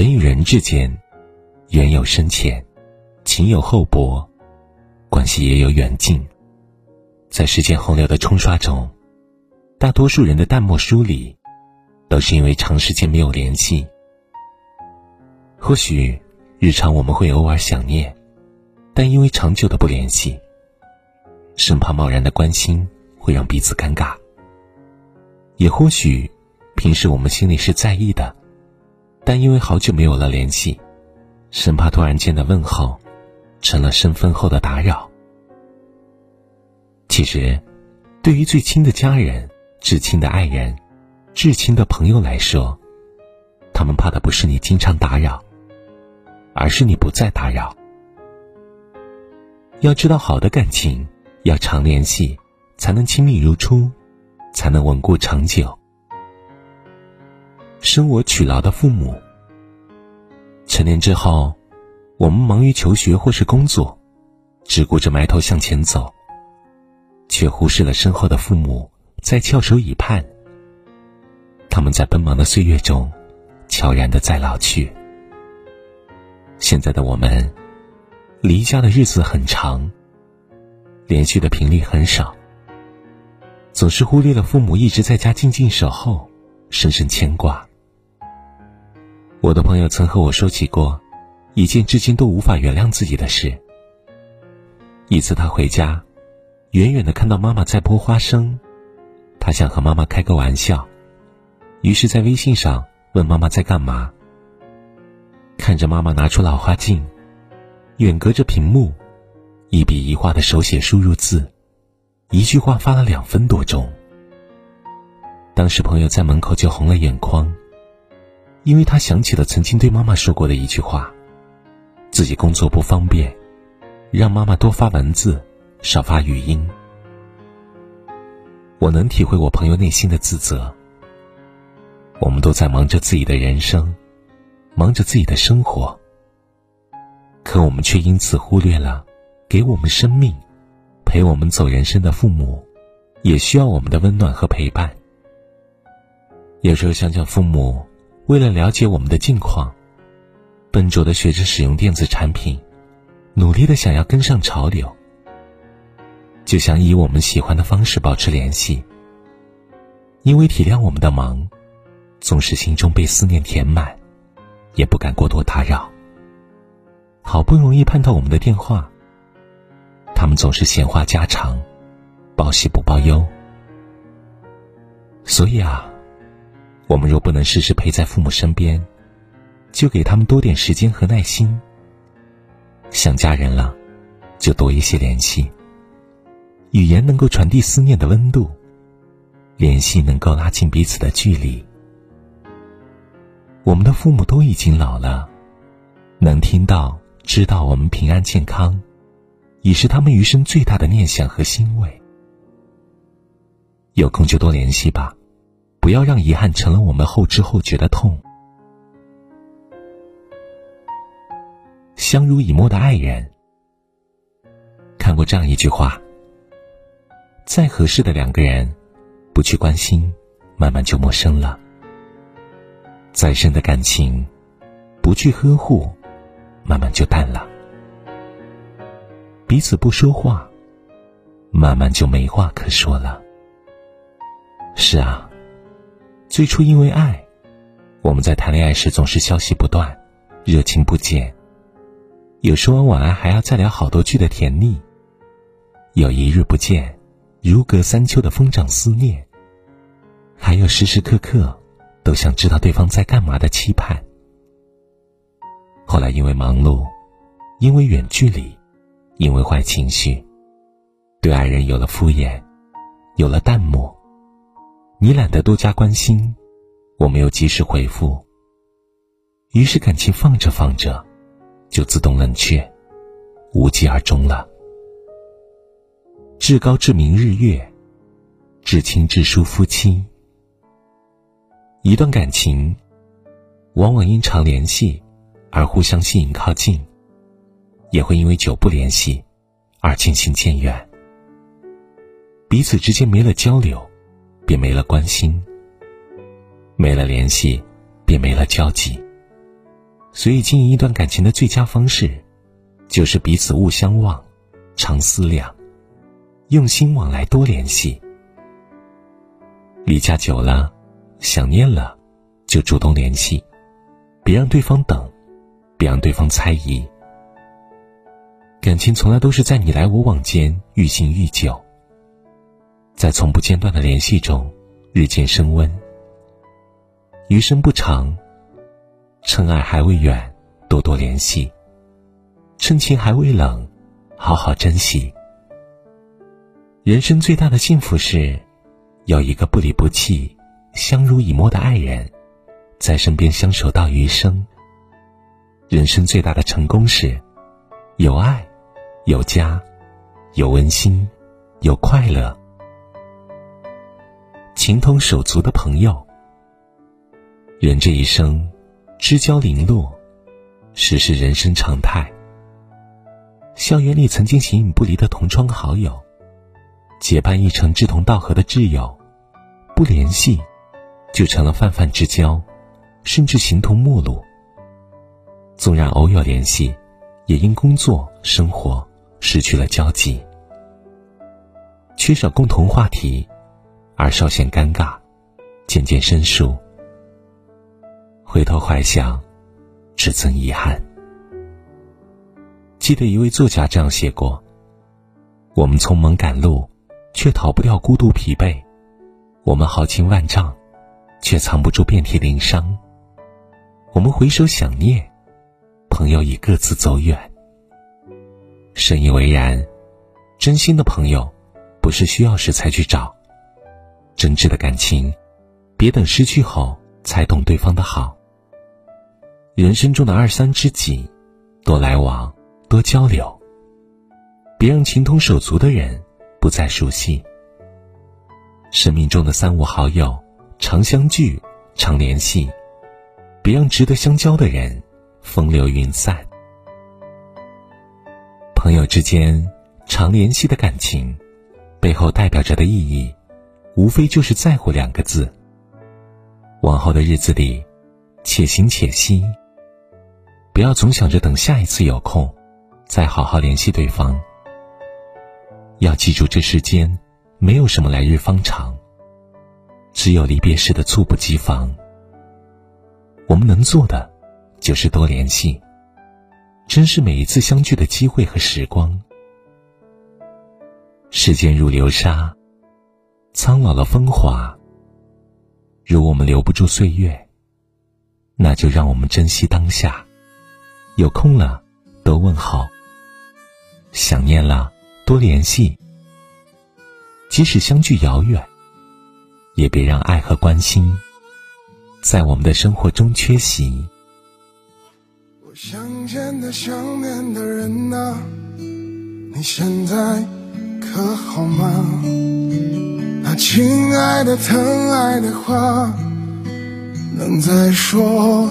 人与人之间，缘有深浅，情有厚薄，关系也有远近。在时间洪流的冲刷中，大多数人的淡漠疏离，都是因为长时间没有联系。或许日常我们会偶尔想念，但因为长久的不联系，生怕贸然的关心会让彼此尴尬。也或许，平时我们心里是在意的，但因为好久没有了联系，生怕突然间的问候，成了身份后的打扰。其实，对于最亲的家人、至亲的爱人、至亲的朋友来说，他们怕的不是你经常打扰，而是你不再打扰。要知道，好的感情要常联系，才能亲密如初，才能稳固长久。生我娶劳的父母，成年之后，我们忙于求学或是工作，只顾着埋头向前走。却忽视了身后的父母在翘首以盼。他们在奔忙的岁月中，悄然的在老去。现在的我们，离家的日子很长，连续的频率很少，总是忽略了父母一直在家静静守候，深深牵挂。我的朋友曾和我说起过，一件至今都无法原谅自己的事。一次他回家。远远的看到妈妈在剥花生，他想和妈妈开个玩笑，于是，在微信上问妈妈在干嘛。看着妈妈拿出老花镜，远隔着屏幕，一笔一画的手写输入字，一句话发了两分多钟。当时朋友在门口就红了眼眶，因为他想起了曾经对妈妈说过的一句话：自己工作不方便，让妈妈多发文字。少发语音，我能体会我朋友内心的自责。我们都在忙着自己的人生，忙着自己的生活，可我们却因此忽略了给我们生命、陪我们走人生的父母，也需要我们的温暖和陪伴。有时候想想父母，为了了解我们的近况，笨拙的学着使用电子产品，努力的想要跟上潮流。就想以我们喜欢的方式保持联系，因为体谅我们的忙，总是心中被思念填满，也不敢过多打扰。好不容易盼到我们的电话，他们总是闲话家常，报喜不报忧。所以啊，我们若不能时时陪在父母身边，就给他们多点时间和耐心。想家人了，就多一些联系。语言能够传递思念的温度，联系能够拉近彼此的距离。我们的父母都已经老了，能听到、知道我们平安健康，已是他们余生最大的念想和欣慰。有空就多联系吧，不要让遗憾成了我们后知后觉的痛。相濡以沫的爱人，看过这样一句话。再合适的两个人，不去关心，慢慢就陌生了；再深的感情，不去呵护，慢慢就淡了。彼此不说话，慢慢就没话可说了。是啊，最初因为爱，我们在谈恋爱时总是消息不断，热情不减，有说完晚安还要再聊好多句的甜蜜，有一日不见。如隔三秋的疯长思念，还有时时刻刻都想知道对方在干嘛的期盼。后来因为忙碌，因为远距离，因为坏情绪，对爱人有了敷衍，有了淡漠。你懒得多加关心，我没有及时回复，于是感情放着放着，就自动冷却，无疾而终了。至高至明日月，至亲至疏夫妻。一段感情，往往因常联系而互相吸引靠近，也会因为久不联系而渐行渐远。彼此之间没了交流，便没了关心；没了联系，便没了交集。所以经营一段感情的最佳方式，就是彼此勿相忘，常思量，用心往来，多联系。离家久了，想念了，就主动联系，别让对方等，别让对方猜疑。感情从来都是在你来我往间愈行愈久，在从不间断的联系中，日渐升温。余生不长，趁爱还未远，多多联系；趁情还未冷，好好珍惜。人生最大的幸福是，有一个不离不弃、相濡以沫的爱人，在身边相守到余生。人生最大的成功是，有爱。有家，有温馨，有快乐，情同手足的朋友。人这一生，知交零落，实是人生常态。校园里曾经形影不离的同窗好友，结伴一程志同道合的挚友，不联系，就成了泛泛之交，甚至形同陌路。纵然偶有联系，也因工作生活。失去了交集，缺少共同话题，而稍显尴尬，渐渐生疏。回头怀想，只增遗憾。记得一位作家这样写过：“我们匆忙赶路，却逃不掉孤独疲惫；我们豪情万丈，却藏不住遍体鳞伤。我们回首想念，朋友已各自走远。”深以为然，真心的朋友，不是需要时才去找；真挚的感情，别等失去后才懂对方的好。人生中的二三知己，多来往，多交流。别让情同手足的人不再熟悉。生命中的三五好友，常相聚，常联系。别让值得相交的人风流云散。朋友之间常联系的感情，背后代表着的意义，无非就是在乎两个字。往后的日子里，且行且惜。不要总想着等下一次有空，再好好联系对方。要记住，这世间没有什么来日方长，只有离别时的猝不及防。我们能做的，就是多联系。珍视每一次相聚的机会和时光。时间如流沙，苍老了风华。如我们留不住岁月，那就让我们珍惜当下。有空了，多问候；想念了，多联系。即使相距遥远，也别让爱和关心在我们的生活中缺席。我想见的、想念的人啊，你现在可好吗？亲爱的、疼爱的话，能再说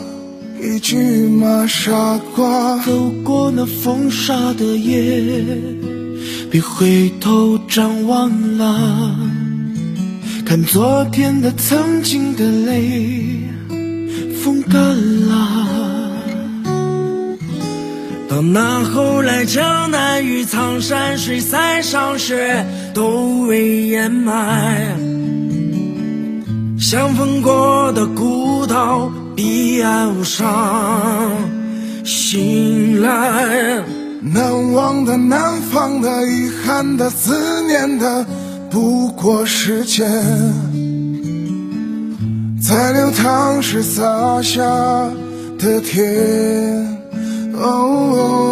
一句吗？傻瓜，走过那风沙的夜，别回头张望了，看昨天的、曾经的泪，风干了。到那后来江南与苍山水塞上雪都未掩埋，相逢过的孤岛彼岸无伤，醒来难忘的、难放的、遗憾的、思念的，不过时间在流淌时洒下的甜。oh.